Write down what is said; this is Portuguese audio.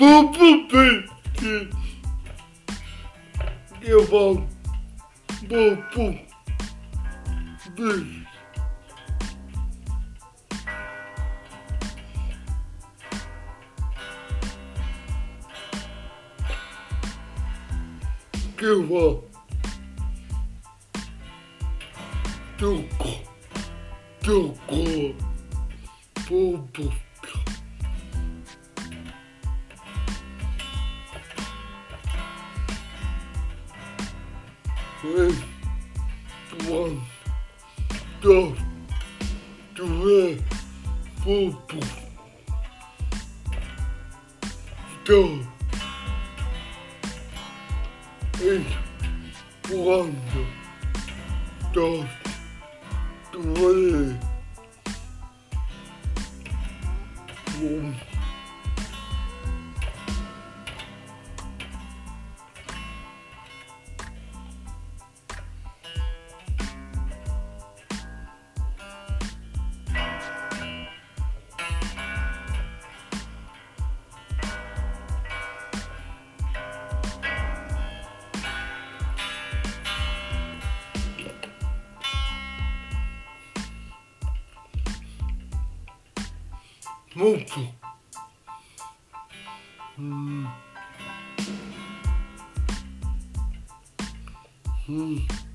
Pupu Pete. Eu vou. Pupu. Pete. Que eu vou. Tuco. Tuco. Pupu. Three, one, go, three, four, go, eight, one, go, three, one. 목기 음. 음.